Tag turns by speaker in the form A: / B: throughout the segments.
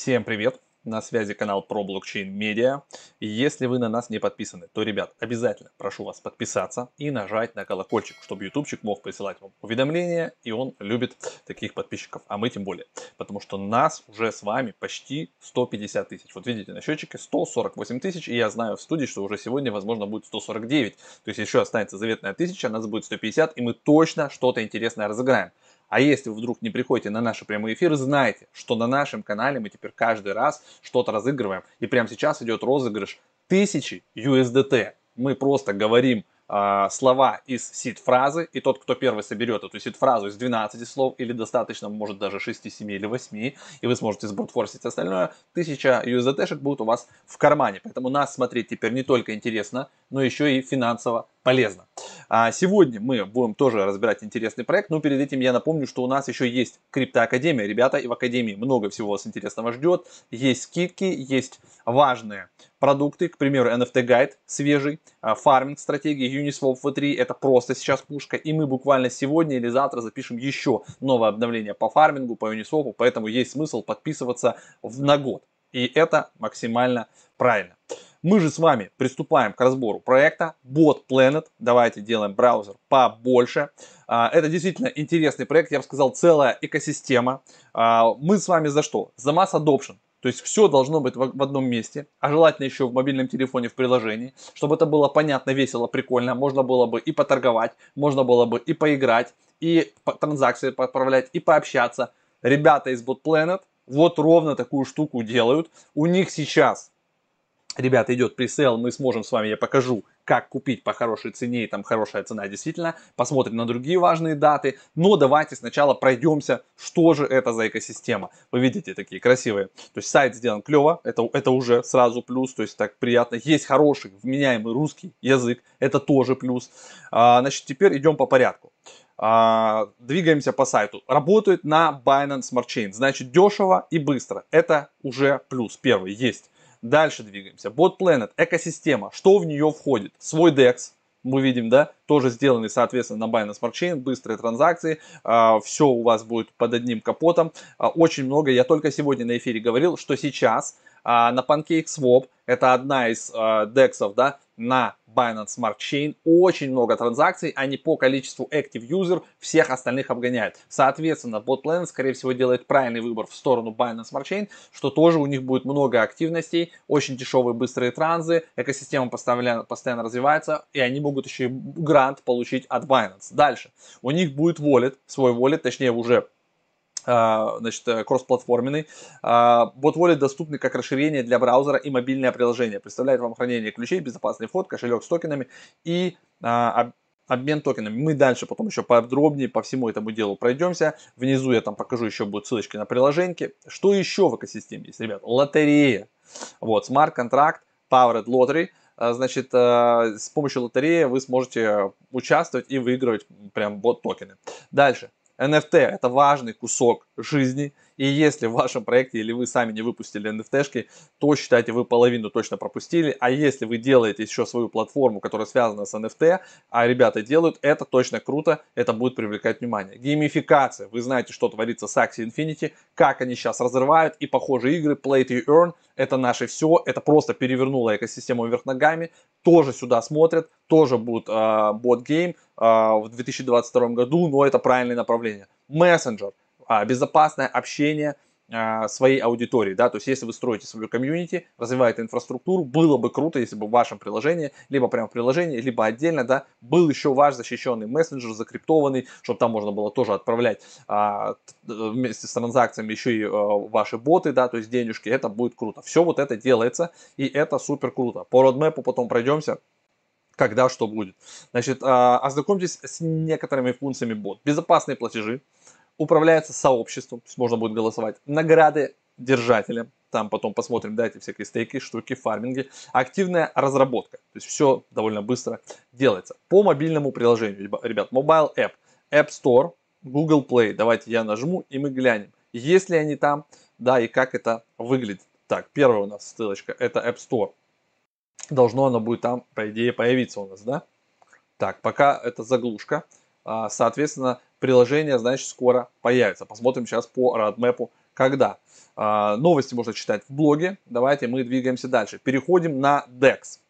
A: Всем привет! На связи канал про блокчейн медиа. Если вы на нас не подписаны, то, ребят, обязательно прошу вас подписаться и нажать на колокольчик, чтобы ютубчик мог присылать вам уведомления, и он любит таких подписчиков, а мы тем более. Потому что нас уже с вами почти 150 тысяч. Вот видите, на счетчике 148 тысяч, и я знаю в студии, что уже сегодня, возможно, будет 149. То есть еще останется заветная тысяча, нас будет 150, и мы точно что-то интересное разыграем. А если вы вдруг не приходите на наши прямые эфиры, знайте, что на нашем канале мы теперь каждый раз что-то разыгрываем. И прямо сейчас идет розыгрыш тысячи USDT. Мы просто говорим слова из сид-фразы, и тот, кто первый соберет эту сид-фразу из 12 слов, или достаточно, может, даже 6, 7 или 8, и вы сможете сбрутфорсить остальное, 1000 USDT будет у вас в кармане. Поэтому нас смотреть теперь не только интересно, но еще и финансово полезно. А сегодня мы будем тоже разбирать интересный проект, но перед этим я напомню, что у нас еще есть Криптоакадемия, ребята, и в Академии много всего вас интересного ждет. Есть скидки, есть важные продукты, к примеру, NFT гайд свежий, а, фарминг стратегии Uniswap V3, это просто сейчас пушка, и мы буквально сегодня или завтра запишем еще новое обновление по фармингу, по Uniswap, поэтому есть смысл подписываться на год. И это максимально правильно. Мы же с вами приступаем к разбору проекта Bot Planet. Давайте делаем браузер побольше. А, это действительно интересный проект, я бы сказал, целая экосистема. А, мы с вами за что? За Mass Adoption. То есть все должно быть в одном месте, а желательно еще в мобильном телефоне в приложении, чтобы это было понятно, весело, прикольно. Можно было бы и поторговать, можно было бы и поиграть, и транзакции поправлять, и пообщаться. Ребята из Bot Planet вот ровно такую штуку делают. У них сейчас ребята, идет пресейл, мы сможем с вами, я покажу, как купить по хорошей цене, и там хорошая цена действительно, посмотрим на другие важные даты, но давайте сначала пройдемся, что же это за экосистема. Вы видите, такие красивые, то есть сайт сделан клево, это, это уже сразу плюс, то есть так приятно, есть хороший, вменяемый русский язык, это тоже плюс. А, значит, теперь идем по порядку. А, двигаемся по сайту. Работает на Binance Smart Chain, значит дешево и быстро, это уже плюс, первый есть. Дальше двигаемся. Bot Planet, экосистема. Что в нее входит? Свой DEX, мы видим, да, тоже сделанный, соответственно, на Binance Smart Chain, быстрые транзакции, э, все у вас будет под одним капотом, э, очень много, я только сегодня на эфире говорил, что сейчас э, на PancakeSwap, это одна из э, DEX, да, на Binance Smart Chain очень много транзакций, они по количеству active user всех остальных обгоняют. Соответственно, BotPlan, скорее всего, делает правильный выбор в сторону Binance Smart Chain, что тоже у них будет много активностей, очень дешевые быстрые транзы, экосистема постоянно, постоянно развивается, и они могут еще и грант получить от Binance. Дальше. У них будет wallet, свой wallet, точнее уже а, значит, э, кроссплатформенный. А, бот Wallet доступны как расширение для браузера и мобильное приложение. Представляет вам хранение ключей, безопасный вход, кошелек с токенами и а, обмен токенами. Мы дальше потом еще подробнее по всему этому делу пройдемся. Внизу я там покажу, еще будут ссылочки на приложеньки. Что еще в экосистеме есть, ребят? Лотерея. Вот, смарт-контракт, Powered Lottery. Значит, э, с помощью лотереи вы сможете участвовать и выигрывать прям бот токены. Дальше. NFT – это важный кусок жизни, и если в вашем проекте или вы сами не выпустили NFT-шки, то считайте, вы половину точно пропустили, а если вы делаете еще свою платформу, которая связана с NFT, а ребята делают, это точно круто, это будет привлекать внимание. Геймификация, вы знаете, что творится с Axie Infinity, как они сейчас разрывают, и похожие игры Play to Earn, это наше все, это просто перевернуло экосистему вверх ногами, тоже сюда смотрят, тоже будет э, бот-гейм, а, в 2022 году, но это правильное направление. Мессенджер, а, безопасное общение а, своей аудитории, да, то есть если вы строите свою комьюнити, развиваете инфраструктуру, было бы круто, если бы в вашем приложении, либо прямо в приложении, либо отдельно, да, был еще ваш защищенный мессенджер, закриптованный, чтобы там можно было тоже отправлять а, вместе с транзакциями еще и а, ваши боты, да, то есть денежки, это будет круто. Все вот это делается, и это супер круто. По родмепу потом пройдемся, когда что будет. Значит, а, ознакомьтесь с некоторыми функциями бот. Безопасные платежи, управляется сообществом, то есть можно будет голосовать, награды держателям, там потом посмотрим, да, эти всякие стейки, штуки, фарминги, активная разработка, то есть все довольно быстро делается. По мобильному приложению, ребят, Mobile App, App Store, Google Play, давайте я нажму и мы глянем, есть ли они там, да, и как это выглядит. Так, первая у нас ссылочка, это App Store должно оно будет там, по идее, появиться у нас, да? Так, пока это заглушка. А, соответственно, приложение, значит, скоро появится. Посмотрим сейчас по родмепу, когда а, новости можно читать в блоге. Давайте мы двигаемся дальше. Переходим на DEX.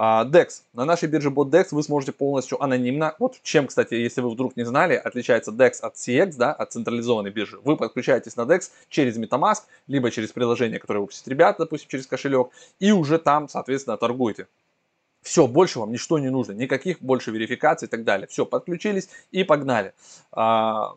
A: А, DEX. На нашей бирже BotDEX вы сможете полностью анонимно, вот чем, кстати, если вы вдруг не знали, отличается DEX от CX, да, от централизованной биржи. Вы подключаетесь на DEX через MetaMask, либо через приложение, которое выпустит ребята, допустим, через кошелек, и уже там, соответственно, торгуете. Все, больше вам ничто не нужно, никаких больше верификаций и так далее. Все, подключились и погнали. А,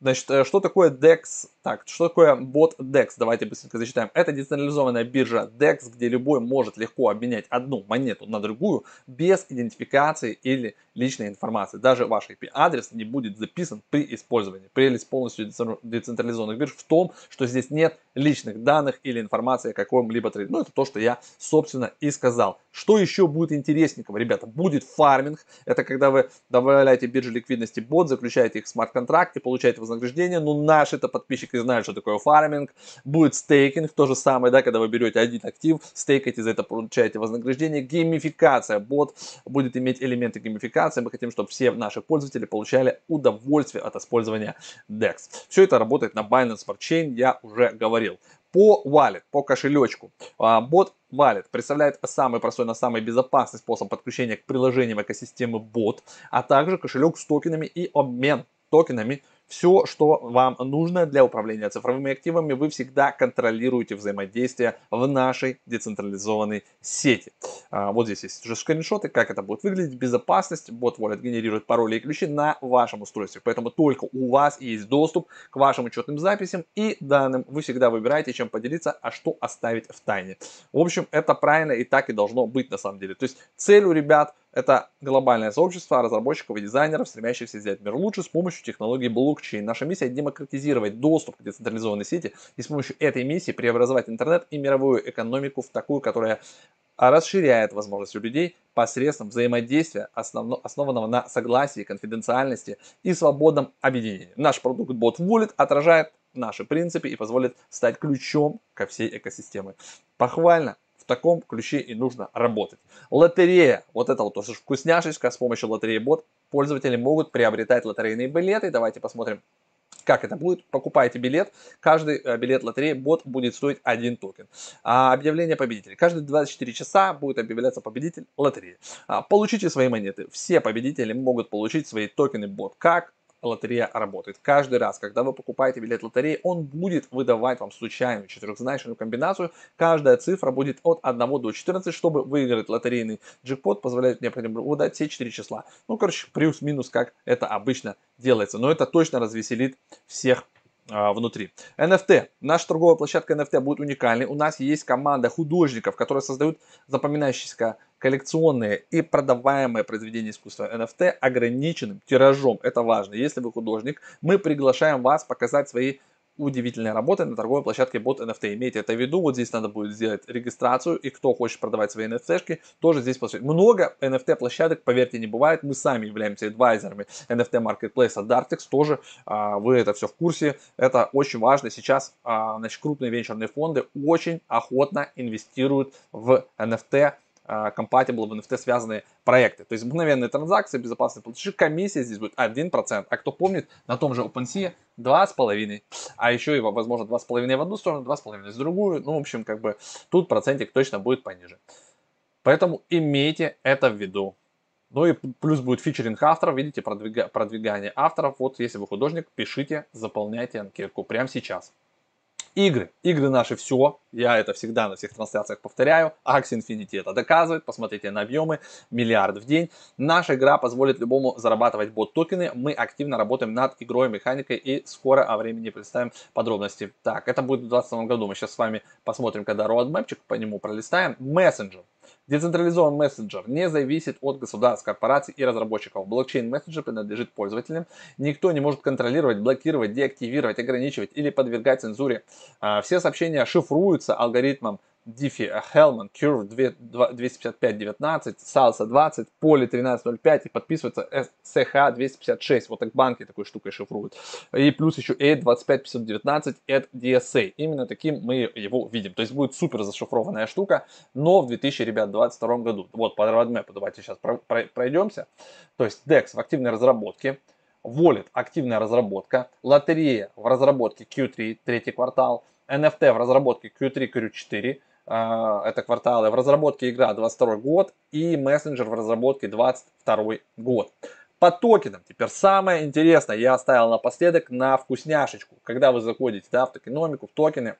A: значит, э, что такое DEX так, что такое бот DEX? Давайте быстренько зачитаем. Это децентрализованная биржа DEX, где любой может легко обменять одну монету на другую без идентификации или личной информации. Даже ваш IP-адрес не будет записан при использовании. Прелесть полностью децентрализованных бирж в том, что здесь нет личных данных или информации о каком-либо трейде. Ну, это то, что я, собственно, и сказал. Что еще будет интересненького, ребята? Будет фарминг. Это когда вы добавляете бирже ликвидности бот, заключаете их в смарт-контракт и получаете вознаграждение. Ну, наши-то подписчики знают, что такое фарминг. Будет стейкинг, то же самое, да, когда вы берете один актив, стейкаете, за это получаете вознаграждение. Геймификация. Бот будет иметь элементы геймификации. Мы хотим, чтобы все наши пользователи получали удовольствие от использования DEX. Все это работает на Binance Smart Chain, я уже говорил. По wallet, по кошелечку. А, бот Wallet представляет самый простой, но самый безопасный способ подключения к приложениям экосистемы бот, а также кошелек с токенами и обмен токенами все, что вам нужно для управления цифровыми активами, вы всегда контролируете взаимодействие в нашей децентрализованной сети. А, вот здесь есть уже скриншоты, как это будет выглядеть. Безопасность. Бот Wallet генерирует пароли и ключи на вашем устройстве. Поэтому только у вас есть доступ к вашим учетным записям и данным. Вы всегда выбираете, чем поделиться, а что оставить в тайне. В общем, это правильно и так и должно быть на самом деле. То есть цель у ребят это глобальное сообщество разработчиков и дизайнеров, стремящихся сделать мир лучше с помощью технологий блокчейн. Наша миссия – демократизировать доступ к децентрализованной сети и с помощью этой миссии преобразовать интернет и мировую экономику в такую, которая расширяет возможности у людей посредством взаимодействия, основно, основанного на согласии, конфиденциальности и свободном объединении. Наш продукт Bot Wallet отражает наши принципы и позволит стать ключом ко всей экосистеме. Похвально, таком ключе и нужно работать. Лотерея. Вот это вот тоже вкусняшечка. С помощью лотереи бот пользователи могут приобретать лотерейные билеты. Давайте посмотрим, как это будет? Покупаете билет, каждый э, билет лотереи бот будет стоить один токен. А объявление победителей. Каждые 24 часа будет объявляться победитель лотереи. А, получите свои монеты. Все победители могут получить свои токены бот. Как? Лотерея работает. Каждый раз, когда вы покупаете билет лотереи, он будет выдавать вам случайную четырехзначную комбинацию. Каждая цифра будет от 1 до 14, чтобы выиграть лотерейный джекпот, позволяет необходимо выдать все 4 числа. Ну, короче, плюс-минус, как это обычно делается. Но это точно развеселит всех внутри. NFT. Наша торговая площадка NFT будет уникальной. У нас есть команда художников, которые создают запоминающиеся коллекционные и продаваемые произведения искусства NFT ограниченным тиражом. Это важно. Если вы художник, мы приглашаем вас показать свои удивительной работы на торговой площадке Bot NFT. Имейте это в виду, вот здесь надо будет сделать регистрацию, и кто хочет продавать свои NFT-шки, тоже здесь посмотреть. Много NFT площадок, поверьте, не бывает, мы сами являемся адвайзерами NFT Marketplace Dartex, тоже а, вы это все в курсе, это очень важно. Сейчас а, значит, крупные венчурные фонды очень охотно инвестируют в NFT compatible в NFT связанные проекты. То есть мгновенные транзакции, безопасные платежи, комиссия здесь будет 1%. А кто помнит, на том же OpenSea 2,5%. А еще и, возможно, 2,5% в одну сторону, 2,5% в другую. Ну, в общем, как бы тут процентик точно будет пониже. Поэтому имейте это в виду. Ну и плюс будет фичеринг авторов, видите, продвига, продвигание авторов. Вот если вы художник, пишите, заполняйте анкетку прямо сейчас. Игры. Игры наши все. Я это всегда на всех трансляциях повторяю. Axie Infinity это доказывает. Посмотрите на объемы. Миллиард в день. Наша игра позволит любому зарабатывать бот-токены. Мы активно работаем над игрой, механикой и скоро о времени представим подробности. Так, это будет в 2020 году. Мы сейчас с вами посмотрим, когда roadmapчик по нему пролистаем. Мессенджер. Децентрализованный мессенджер не зависит от государств, корпораций и разработчиков. Блокчейн-мессенджер принадлежит пользователям. Никто не может контролировать, блокировать, деактивировать, ограничивать или подвергать цензуре. А, все сообщения шифруются алгоритмом Diffie Hellman, Curve 25519, Salsa 20, Poly 1305 и подписывается SH 256. Вот так банки такой штукой шифруют. И плюс еще A 25519 at DSA. Именно таким мы его видим. То есть будет супер зашифрованная штука, но в 2022 году. Вот по roadmap давайте сейчас пройдемся. То есть DEX в активной разработке. Wallet – активная разработка, лотерея в разработке Q3, третий квартал, NFT в разработке Q3, Q4, а, это кварталы, в разработке игра 22 год и мессенджер в разработке 22 год. По токенам теперь самое интересное я оставил напоследок на вкусняшечку. Когда вы заходите да, в токеномику, в токены,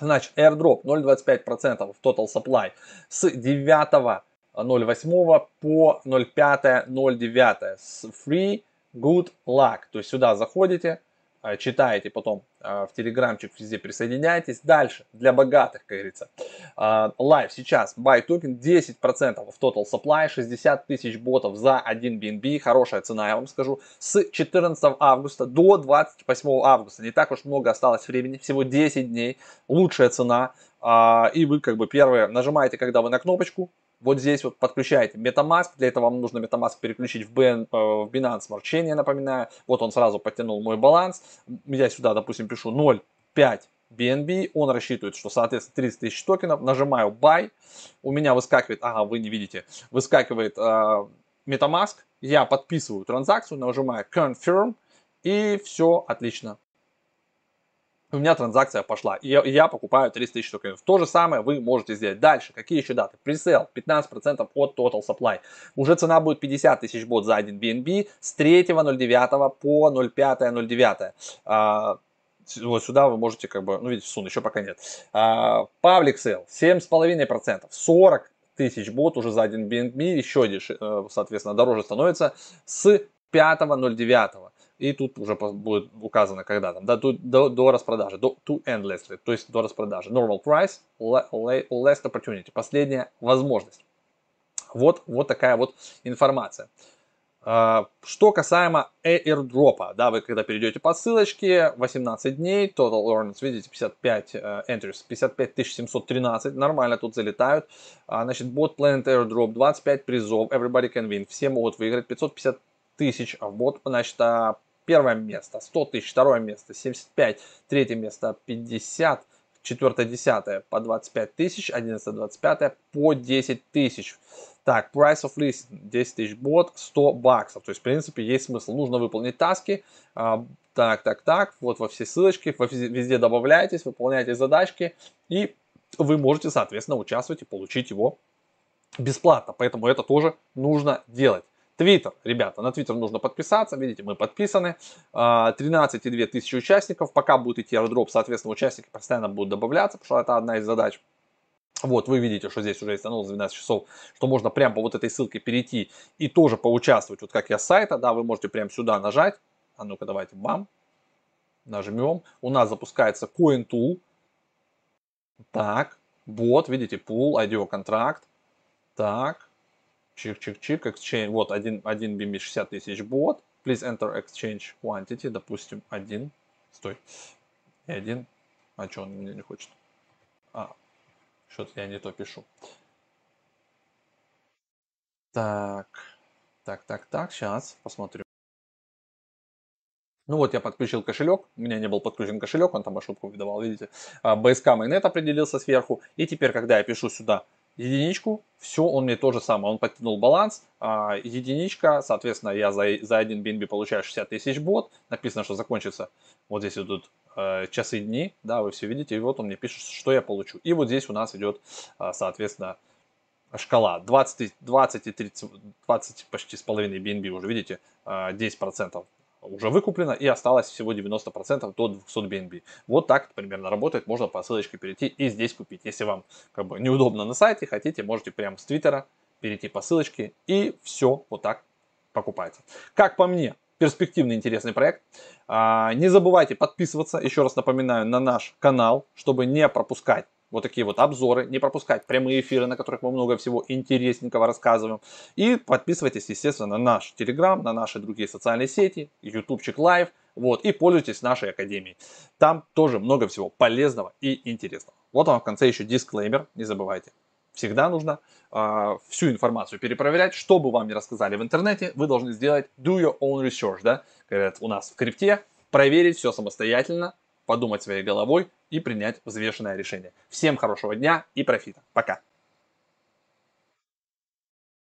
A: значит airdrop 0,25% в total supply с 9 0,8 по 0,5-0,9 с free good luck. То есть сюда заходите, читаете потом э, в телеграмчик, везде присоединяйтесь. Дальше, для богатых, как говорится. Лайв сейчас, buy токен 10% в total supply, 60 тысяч ботов за 1 BNB, хорошая цена, я вам скажу, с 14 августа до 28 августа. Не так уж много осталось времени, всего 10 дней, лучшая цена. А, и вы как бы первые нажимаете, когда вы на кнопочку, вот здесь вот подключаете MetaMask. Для этого вам нужно MetaMask переключить в, BN, э, в Binance Smart Chain, я напоминаю. Вот он сразу подтянул мой баланс. Я сюда, допустим, пишу 0,5 BNB. Он рассчитывает, что, соответственно, 30 тысяч токенов. Нажимаю Buy. У меня выскакивает, ага, вы не видите, выскакивает э, MetaMask. Я подписываю транзакцию, нажимаю Confirm. И все отлично у меня транзакция пошла, и я, я покупаю 30 тысяч токенов. То же самое вы можете сделать. Дальше, какие еще даты? Presale 15% от Total Supply. Уже цена будет 50 тысяч бот за один BNB с 3.09 по 0.5.09. А, вот сюда вы можете как бы, ну видите, soon еще пока нет. А, Public Sale 7,5%, 40 тысяч бот уже за один BNB, еще, э, соответственно, дороже становится с 5.09 и тут уже будет указано, когда там, да, до, до, до распродажи, до to endlessly, то есть до распродажи. Normal price, last opportunity, последняя возможность. Вот, вот такая вот информация. А, что касаемо airdrop, да, вы когда перейдете по ссылочке, 18 дней, total earnings, видите, 55 uh, entries, 55 713, нормально тут залетают. Uh, значит, bot planet airdrop, 25 призов, everybody can win, все могут выиграть, 550 тысяч, а в бот, значит, а первое место 100 тысяч, второе место 75, третье место 50, четвертое, десятое по 25 тысяч, одиннадцатое, двадцать пятое по 10 тысяч. Так, price of list 10 тысяч бот, 100 баксов. То есть, в принципе, есть смысл. Нужно выполнить таски. А, так, так, так. Вот во все ссылочки. Везде добавляйтесь, выполняйте задачки. И вы можете, соответственно, участвовать и получить его бесплатно. Поэтому это тоже нужно делать. Твиттер, ребята, на Твиттер нужно подписаться, видите, мы подписаны, 13,2 а, тысячи участников, пока будет идти airdrop, соответственно, участники постоянно будут добавляться, потому что это одна из задач. Вот, вы видите, что здесь уже установилось 12 часов, что можно прямо по вот этой ссылке перейти и тоже поучаствовать, вот как я с сайта, да, вы можете прямо сюда нажать, а ну-ка давайте, бам, нажмем, у нас запускается CoinTool, так, бот, видите, pool, IDO контракт, так, чик-чик-чик, exchange, вот один, один BMB 60 тысяч бот, please enter exchange quantity, допустим, один, стой, и один, а что он мне не хочет? А, что-то я не то пишу. Так, так, так, так, сейчас посмотрю. Ну вот я подключил кошелек, у меня не был подключен кошелек, он там ошибку выдавал, видите. BSK Mainnet определился сверху. И теперь, когда я пишу сюда единичку, все, он мне то же самое, он подтянул баланс, а, единичка, соответственно, я за, за один BNB получаю 60 тысяч бот, написано, что закончится, вот здесь идут э, часы дни, да, вы все видите, и вот он мне пишет, что я получу. И вот здесь у нас идет, э, соответственно, шкала 20, 20 и 30, 20 почти с половиной BNB уже, видите, э, 10% уже выкуплено и осталось всего 90% до 200 BNB. Вот так примерно работает. Можно по ссылочке перейти и здесь купить. Если вам как бы неудобно на сайте, хотите, можете прямо с Твиттера перейти по ссылочке и все вот так покупайте. Как по мне, перспективный интересный проект. А, не забывайте подписываться, еще раз напоминаю, на наш канал, чтобы не пропускать вот такие вот обзоры, не пропускать прямые эфиры, на которых мы много всего интересненького рассказываем. И подписывайтесь, естественно, на наш Телеграм, на наши другие социальные сети, ютубчик live, вот, и пользуйтесь нашей академией. Там тоже много всего полезного и интересного. Вот вам в конце еще дисклеймер, не забывайте. Всегда нужно э, всю информацию перепроверять, что бы вам ни рассказали в интернете, вы должны сделать do your own research, да, говорят у нас в крипте, проверить все самостоятельно, подумать своей головой и принять взвешенное решение. Всем хорошего дня и профита. Пока.